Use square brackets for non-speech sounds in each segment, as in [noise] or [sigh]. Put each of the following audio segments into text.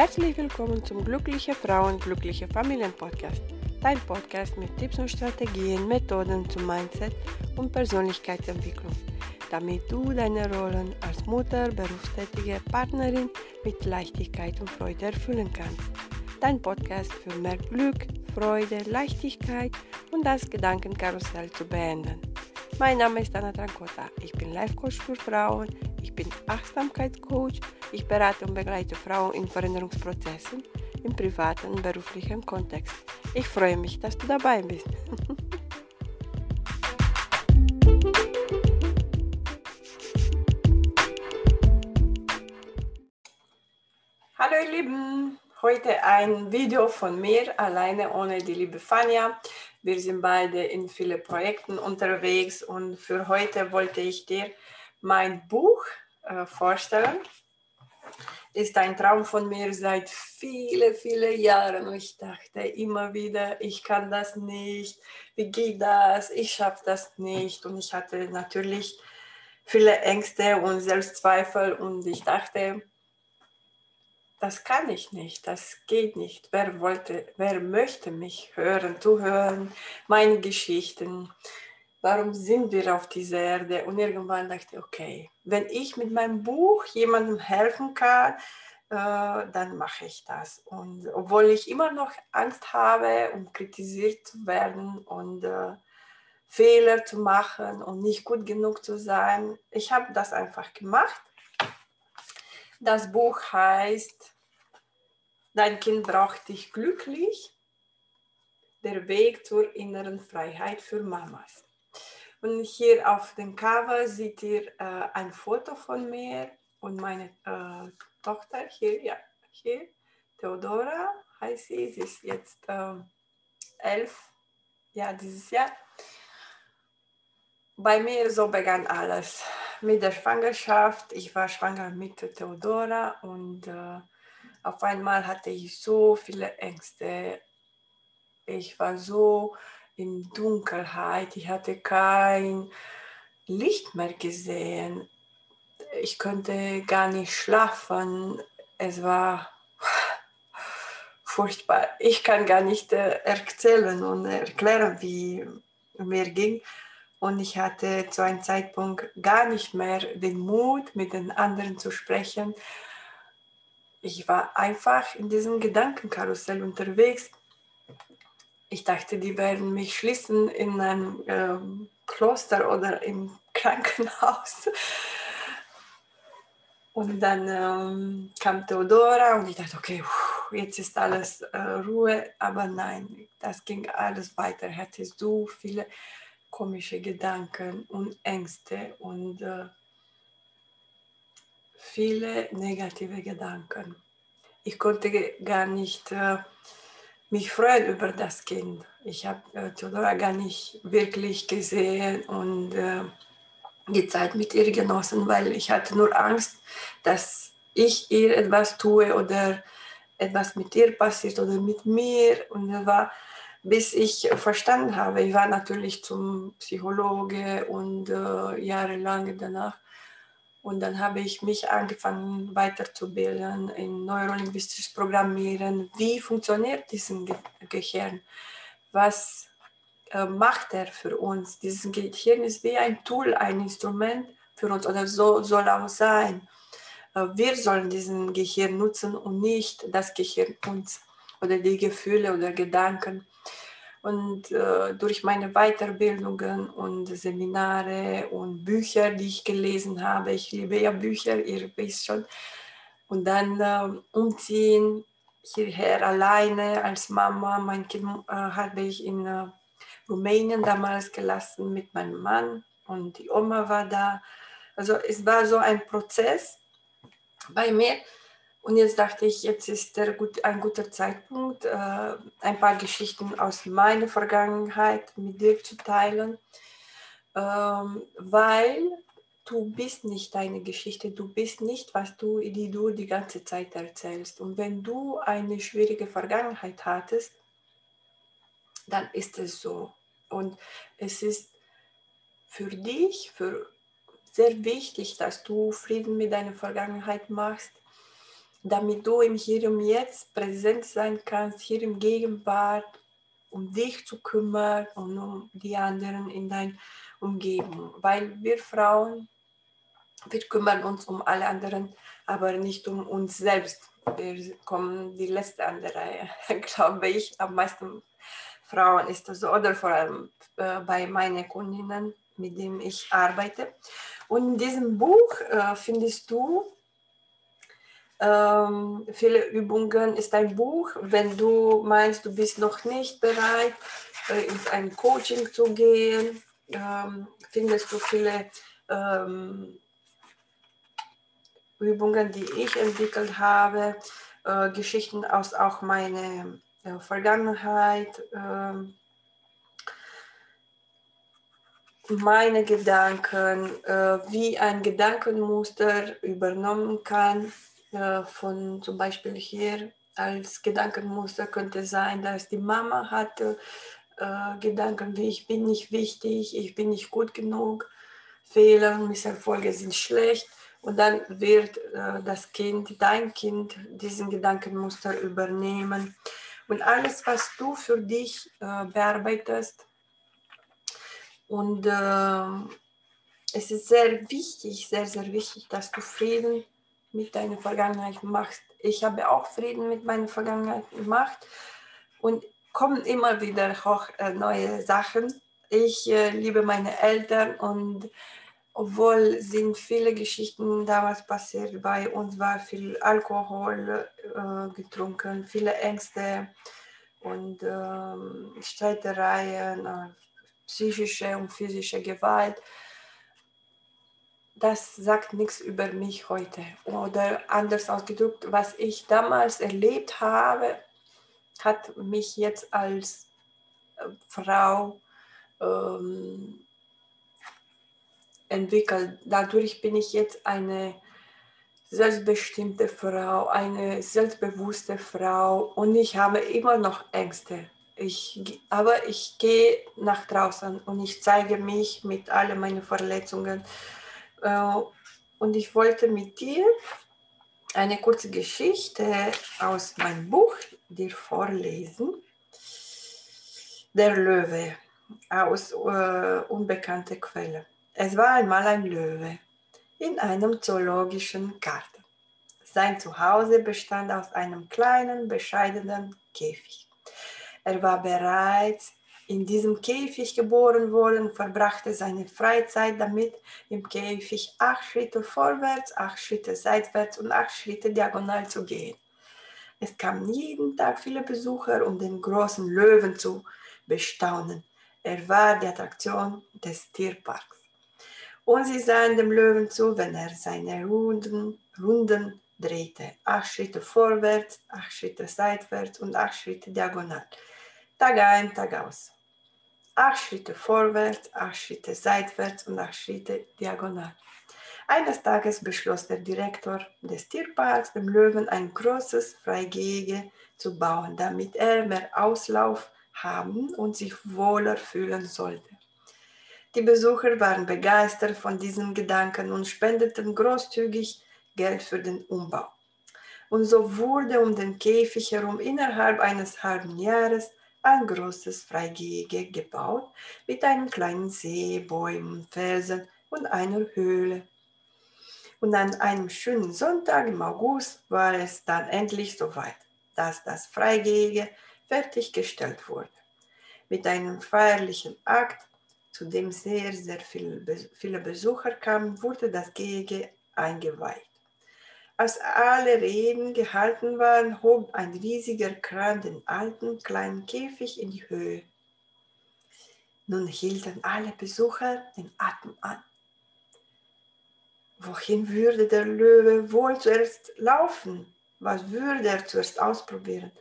Herzlich willkommen zum Glückliche Frauen, Glückliche Familien Podcast. Dein Podcast mit Tipps und Strategien, Methoden zum Mindset und Persönlichkeitsentwicklung, damit du deine Rollen als Mutter, berufstätige Partnerin mit Leichtigkeit und Freude erfüllen kannst. Dein Podcast für mehr Glück, Freude, Leichtigkeit und das Gedankenkarussell zu beenden. Mein Name ist Anna Trancota. Ich bin Life Coach für Frauen. Ich bin Achtsamkeitscoach. Ich berate und begleite Frauen in Veränderungsprozessen im privaten und beruflichen Kontext. Ich freue mich, dass du dabei bist. [laughs] Hallo ihr Lieben, heute ein Video von mir, alleine ohne die liebe Fania. Wir sind beide in vielen Projekten unterwegs und für heute wollte ich dir mein Buch äh, vorstellen. Ist ein Traum von mir seit vielen, vielen Jahren. Und ich dachte immer wieder, ich kann das nicht, wie geht das, ich schaffe das nicht. Und ich hatte natürlich viele Ängste und Selbstzweifel. Und ich dachte, das kann ich nicht, das geht nicht. Wer wollte, wer möchte mich hören, zuhören, meine Geschichten? Warum sind wir auf dieser Erde? Und irgendwann dachte ich, okay, wenn ich mit meinem Buch jemandem helfen kann, äh, dann mache ich das. Und obwohl ich immer noch Angst habe, um kritisiert zu werden und äh, Fehler zu machen und nicht gut genug zu sein, ich habe das einfach gemacht das Buch heißt Dein Kind braucht dich glücklich. Der Weg zur inneren Freiheit für Mamas. Und hier auf dem Cover seht ihr äh, ein Foto von mir und meine äh, Tochter hier, ja, hier, Theodora heißt sie, sie ist jetzt äh, elf, ja, dieses Jahr. Bei mir so begann alles mit der Schwangerschaft. Ich war schwanger mit Theodora und äh, auf einmal hatte ich so viele Ängste. Ich war so in Dunkelheit. Ich hatte kein Licht mehr gesehen. Ich konnte gar nicht schlafen. Es war furchtbar. Ich kann gar nicht äh, erzählen und erklären, wie mir ging. Und ich hatte zu einem Zeitpunkt gar nicht mehr den Mut, mit den anderen zu sprechen. Ich war einfach in diesem Gedankenkarussell unterwegs. Ich dachte, die werden mich schließen in einem äh, Kloster oder im [laughs] Krankenhaus. Und dann ähm, kam Theodora und ich dachte, okay, jetzt ist alles äh, Ruhe. Aber nein, das ging alles weiter. Ich hatte so viele komische Gedanken und Ängste und äh, viele negative Gedanken. Ich konnte gar nicht äh, mich freuen über das Kind. Ich habe äh, Theodora gar nicht wirklich gesehen und äh, die Zeit mit ihr genossen, weil ich hatte nur Angst, dass ich ihr etwas tue oder etwas mit ihr passiert oder mit mir. Und es war bis ich verstanden habe, ich war natürlich zum Psychologe und äh, jahrelang danach. Und dann habe ich mich angefangen weiterzubilden in neurolinguistisches Programmieren. Wie funktioniert dieses Ge Gehirn? Was äh, macht er für uns? Dieses Gehirn ist wie ein Tool, ein Instrument für uns oder so soll auch sein. Äh, wir sollen diesen Gehirn nutzen und nicht das Gehirn uns oder die Gefühle oder Gedanken. Und äh, durch meine Weiterbildungen und Seminare und Bücher, die ich gelesen habe, ich liebe ja Bücher, ihr wisst schon, und dann äh, umziehen hierher alleine als Mama. Mein Kind äh, habe ich in äh, Rumänien damals gelassen mit meinem Mann und die Oma war da. Also es war so ein Prozess bei mir und jetzt dachte ich, jetzt ist der gut, ein guter Zeitpunkt, äh, ein paar Geschichten aus meiner Vergangenheit mit dir zu teilen, ähm, weil du bist nicht deine Geschichte, du bist nicht, was du, die du die ganze Zeit erzählst. Und wenn du eine schwierige Vergangenheit hattest, dann ist es so. Und es ist für dich für sehr wichtig, dass du Frieden mit deiner Vergangenheit machst damit du im Hier und Jetzt präsent sein kannst, hier im Gegenwart, um dich zu kümmern und um die anderen in deiner Umgebung. Weil wir Frauen, wir kümmern uns um alle anderen, aber nicht um uns selbst. Wir kommen die letzte an [laughs] der Reihe, glaube ich. Am meisten Frauen ist das so, oder vor allem äh, bei meinen Kundinnen, mit denen ich arbeite. Und in diesem Buch äh, findest du ähm, viele Übungen. Ist ein Buch, wenn du meinst, du bist noch nicht bereit, äh, in ein Coaching zu gehen, ähm, findest du viele ähm, Übungen, die ich entwickelt habe, äh, Geschichten aus auch meiner äh, Vergangenheit, äh, meine Gedanken, äh, wie ein Gedankenmuster übernommen kann äh, von zum Beispiel hier als Gedankenmuster könnte sein, dass die Mama hatte äh, Gedanken wie ich bin nicht wichtig, ich bin nicht gut genug, Fehler, Misserfolge sind schlecht und dann wird äh, das Kind, dein Kind, diesen Gedankenmuster übernehmen. Und alles, was du für dich äh, bearbeitest, und äh, es ist sehr wichtig, sehr, sehr wichtig, dass du Frieden mit deiner Vergangenheit machst. Ich habe auch Frieden mit meiner Vergangenheit gemacht und kommen immer wieder hoch äh, neue Sachen. Ich äh, liebe meine Eltern und obwohl sind viele Geschichten damals passiert, bei uns war viel Alkohol äh, getrunken, viele Ängste und ähm, Streitereien, äh, psychische und physische Gewalt. Das sagt nichts über mich heute. Oder anders ausgedrückt, was ich damals erlebt habe, hat mich jetzt als äh, Frau ähm, entwickelt. Dadurch bin ich jetzt eine selbstbestimmte Frau, eine selbstbewusste Frau und ich habe immer noch Ängste. Ich, aber ich gehe nach draußen und ich zeige mich mit all meinen Verletzungen. Äh, und ich wollte mit dir eine kurze Geschichte aus meinem Buch dir vorlesen. Der Löwe aus äh, unbekannter Quelle. Es war einmal ein Löwe in einem zoologischen Garten. Sein Zuhause bestand aus einem kleinen, bescheidenen Käfig. Er war bereits in diesem Käfig geboren worden verbrachte seine Freizeit damit, im Käfig acht Schritte vorwärts, acht Schritte seitwärts und acht Schritte diagonal zu gehen. Es kamen jeden Tag viele Besucher, um den großen Löwen zu bestaunen. Er war die Attraktion des Tierparks und sie sahen dem Löwen zu, wenn er seine Runden, Runden drehte. Acht Schritte vorwärts, acht Schritte seitwärts und acht Schritte diagonal. Tag ein, Tag aus. Acht Schritte vorwärts, acht Schritte seitwärts und acht Schritte diagonal. Eines Tages beschloss der Direktor des Tierparks, dem Löwen ein großes Freigehege zu bauen, damit er mehr Auslauf haben und sich wohler fühlen sollte. Die Besucher waren begeistert von diesen Gedanken und spendeten großzügig Geld für den Umbau. Und so wurde um den Käfig herum innerhalb eines halben Jahres ein großes Freigehege gebaut mit einem kleinen See, Bäumen, Felsen und einer Höhle. Und an einem schönen Sonntag im August war es dann endlich soweit, dass das Freigehege fertiggestellt wurde. Mit einem feierlichen Akt zu dem sehr, sehr viel, viele Besucher kamen, wurde das Gehege eingeweiht. Als alle Reden gehalten waren, hob ein riesiger Kran den alten kleinen Käfig in die Höhe. Nun hielten alle Besucher den Atem an. Wohin würde der Löwe wohl zuerst laufen? Was würde er zuerst ausprobieren?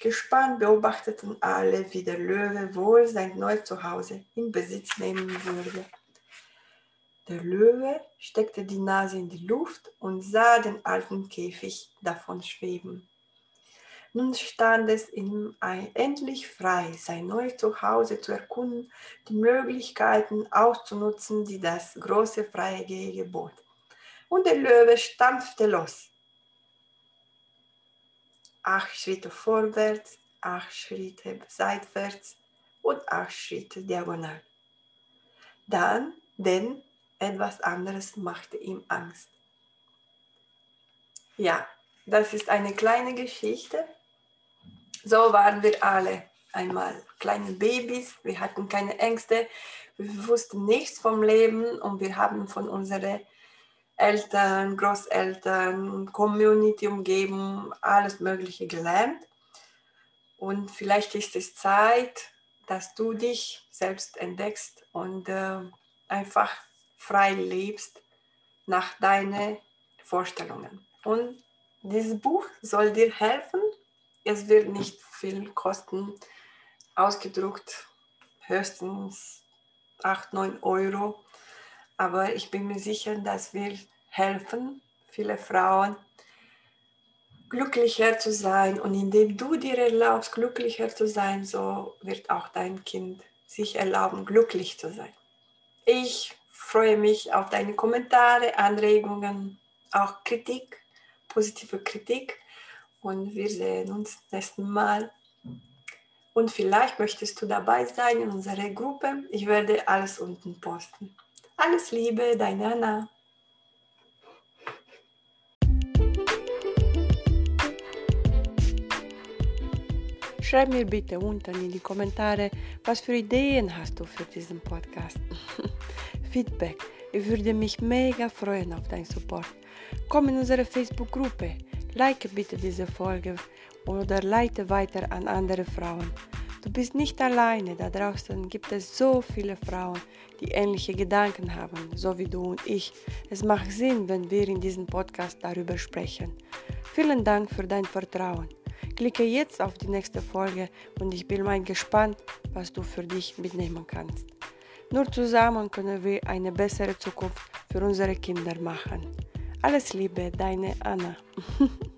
Gespannt beobachteten alle, wie der Löwe wohl sein neues Zuhause in Besitz nehmen würde. Der Löwe steckte die Nase in die Luft und sah den alten Käfig davon schweben. Nun stand es ihm endlich frei, sein neues Zuhause zu erkunden, die Möglichkeiten auszunutzen, die das große freie Gehege bot. Und der Löwe stampfte los. acht Schritte vorwärts, acht Schritte seitwärts und acht Schritte diagonal. Dann, denn etwas anderes machte ihm Angst. Ja, das ist eine kleine Geschichte. So waren wir alle einmal kleine Babys. Wir hatten keine Ängste. Wir wussten nichts vom Leben und wir haben von unseren Eltern, Großeltern, Community, Umgebung, alles Mögliche gelernt. Und vielleicht ist es Zeit, dass du dich selbst entdeckst und äh, einfach frei lebst nach deinen Vorstellungen. Und dieses Buch soll dir helfen. Es wird nicht viel kosten, ausgedruckt höchstens 8, 9 Euro. Aber ich bin mir sicher, dass wir helfen, viele Frauen glücklicher zu sein. Und indem du dir erlaubst, glücklicher zu sein, so wird auch dein Kind sich erlauben, glücklich zu sein. Ich freue mich auf deine Kommentare, Anregungen, auch Kritik, positive Kritik. Und wir sehen uns nächsten Mal. Und vielleicht möchtest du dabei sein in unserer Gruppe. Ich werde alles unten posten. Alles Liebe, deine Anna. Schreib mir bitte unten in die Kommentare, was für Ideen hast du für diesen Podcast. [laughs] Feedback. Ich würde mich mega freuen auf deinen Support. Komm in unsere Facebook-Gruppe. Like bitte diese Folge oder leite weiter an andere Frauen. Du bist nicht alleine, da draußen gibt es so viele Frauen, die ähnliche Gedanken haben, so wie du und ich. Es macht Sinn, wenn wir in diesem Podcast darüber sprechen. Vielen Dank für dein Vertrauen. Klicke jetzt auf die nächste Folge und ich bin mal gespannt, was du für dich mitnehmen kannst. Nur zusammen können wir eine bessere Zukunft für unsere Kinder machen. Alles Liebe, deine Anna. [laughs]